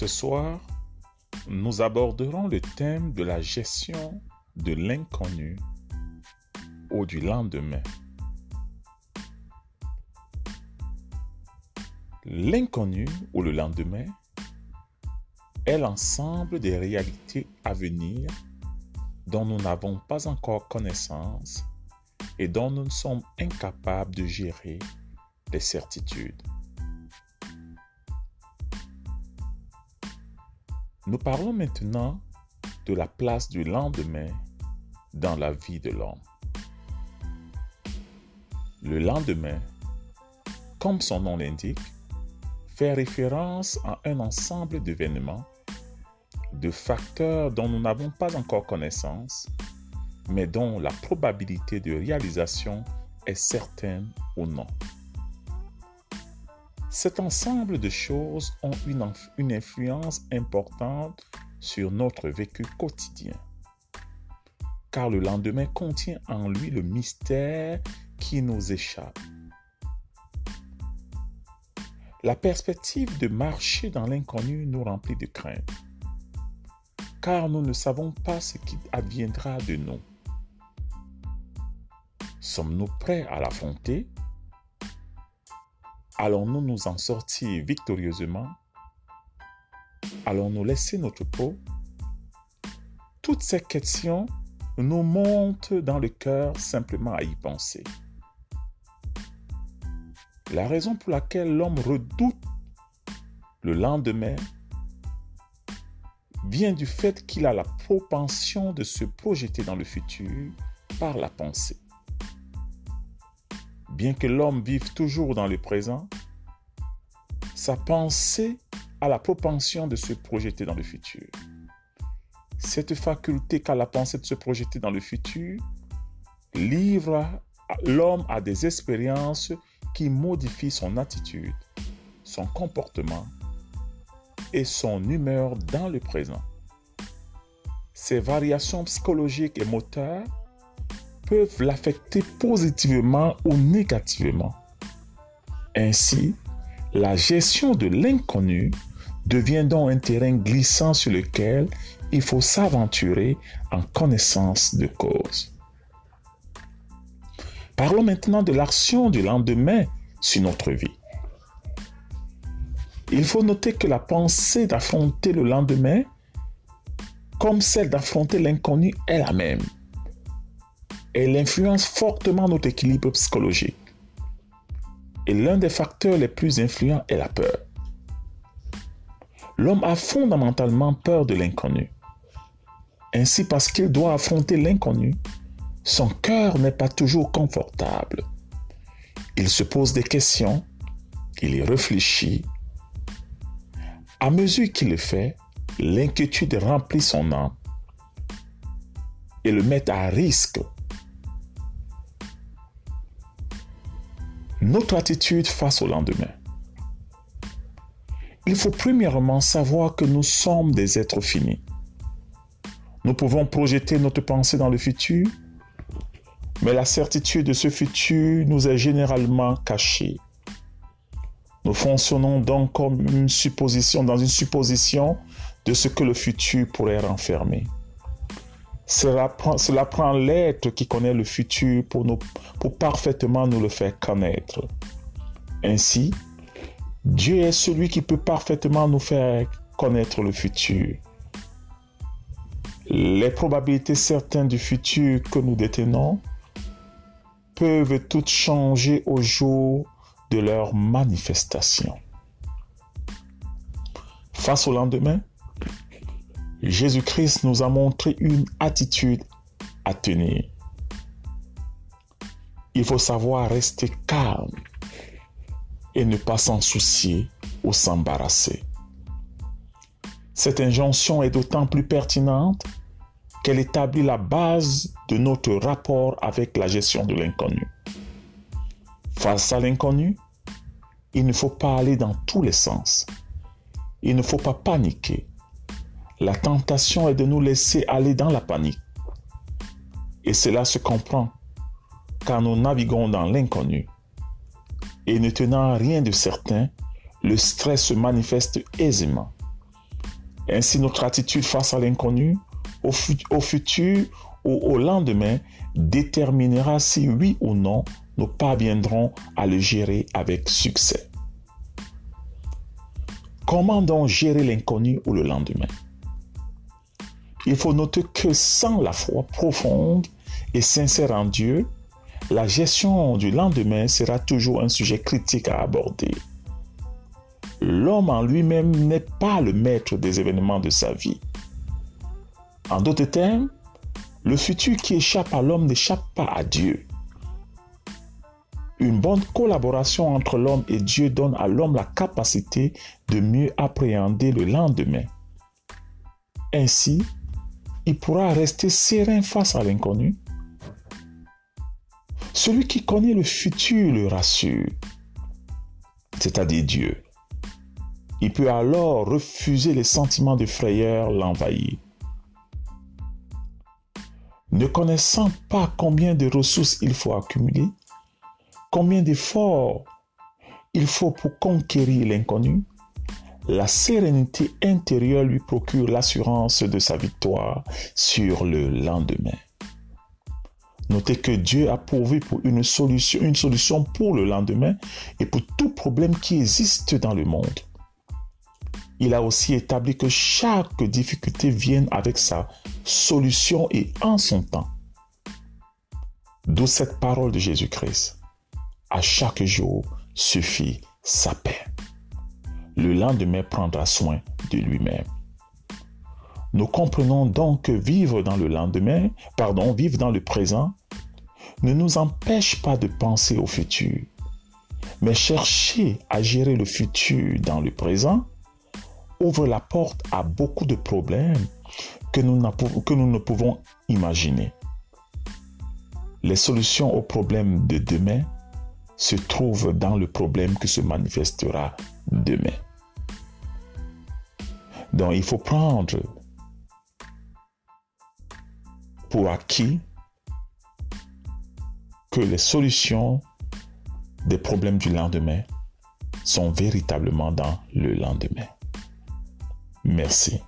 Ce soir, nous aborderons le thème de la gestion de l'inconnu ou du lendemain. L'inconnu ou le lendemain est l'ensemble des réalités à venir dont nous n'avons pas encore connaissance et dont nous sommes incapables de gérer les certitudes. Nous parlons maintenant de la place du lendemain dans la vie de l'homme. Le lendemain, comme son nom l'indique, fait référence à un ensemble d'événements, de facteurs dont nous n'avons pas encore connaissance, mais dont la probabilité de réalisation est certaine ou non. Cet ensemble de choses ont une, influence importante sur notre vécu quotidien, car le lendemain contient en lui le mystère qui nous échappe. La perspective de marcher dans l'inconnu nous remplit de crainte, car nous ne savons pas ce qui adviendra de nous. Sommes-nous prêts à l'affronter? Allons-nous nous en sortir victorieusement? Allons-nous laisser notre peau? Toutes ces questions nous montent dans le cœur simplement à y penser. La raison pour laquelle l'homme redoute le lendemain vient du fait qu'il a la propension de se projeter dans le futur par la pensée. Bien que l'homme vive toujours dans le présent, sa pensée a la propension de se projeter dans le futur. Cette faculté qu'a la pensée de se projeter dans le futur livre l'homme à des expériences qui modifient son attitude, son comportement et son humeur dans le présent. Ces variations psychologiques et moteur l'affecter positivement ou négativement. Ainsi, la gestion de l'inconnu devient donc un terrain glissant sur lequel il faut s'aventurer en connaissance de cause. Parlons maintenant de l'action du lendemain sur notre vie. Il faut noter que la pensée d'affronter le lendemain, comme celle d'affronter l'inconnu, est la même elle influence fortement notre équilibre psychologique. Et l'un des facteurs les plus influents est la peur. L'homme a fondamentalement peur de l'inconnu. Ainsi, parce qu'il doit affronter l'inconnu, son cœur n'est pas toujours confortable. Il se pose des questions, il y réfléchit. À mesure qu'il le fait, l'inquiétude remplit son âme et le met à risque notre attitude face au lendemain. Il faut premièrement savoir que nous sommes des êtres finis. Nous pouvons projeter notre pensée dans le futur, mais la certitude de ce futur nous est généralement cachée. Nous fonctionnons donc comme une supposition, dans une supposition de ce que le futur pourrait renfermer. Cela prend, l'être qui connaît le futur pour, parfaitement nous le faire connaître. Ainsi, Dieu est celui qui peut parfaitement nous faire connaître le futur. Les probabilités certaines du futur que nous détenons peuvent toutes changer au jour de leur manifestation. Face au lendemain, Jésus-Christ nous a montré une attitude à tenir. Il faut savoir rester calme et ne pas s'en soucier ou s'embarrasser. Cette injonction est d'autant plus pertinente qu'elle établit la base de notre rapport avec la gestion de l'inconnu. Face à l'inconnu, il ne faut pas aller dans tous les sens. Il ne faut pas paniquer. La tentation est de nous laisser aller dans la panique. Et cela se comprend car nous naviguons dans l'inconnu. Et ne tenant rien de certain, le stress se manifeste aisément. Ainsi, notre attitude face à l'inconnu, au, futur ou au lendemain déterminera si oui ou non nous parviendrons à le gérer avec succès. Comment donc gérer l'inconnu ou le lendemain? Il faut noter que sans la foi profonde et sincère en Dieu, la gestion du lendemain sera toujours un sujet critique à aborder. L'homme en lui-même n'est pas le maître des événements de sa vie. En d'autres termes, le futur qui échappe à l'homme n'échappe pas à Dieu. Une bonne collaboration entre l'homme et Dieu donne à l'homme la capacité de mieux appréhender le lendemain. Ainsi, pourra rester serein face à l'inconnu. Celui qui connaît le futur le rassure, c'est-à-dire Dieu. Il peut alors refuser les sentiments de frayeur l'envahir. Ne connaissant pas combien de ressources il faut accumuler, combien d'efforts il faut pour conquérir l'inconnu, la sérénité intérieure lui procure l'assurance de sa victoire sur le lendemain. Notez que Dieu a pourvu pour une solution, une solution pour le lendemain et pour tout problème qui existe dans le monde. Il a aussi établi que chaque difficulté vienne avec sa solution et en son temps. D'où cette parole de Jésus-Christ à chaque jour suffit sa paix. Le lendemain prendra soin de lui-même. Nous comprenons donc que vivre dans le lendemain, pardon, vivre dans le présent, ne nous empêche pas de penser au futur. Mais chercher à gérer le futur dans le présent ouvre la porte à beaucoup de problèmes que nous, ne pouvons imaginer. Les solutions aux problèmes de demain se trouve dans le problème qui se manifestera demain. Donc il faut prendre pour acquis que les solutions des problèmes du lendemain sont véritablement dans le lendemain. Merci.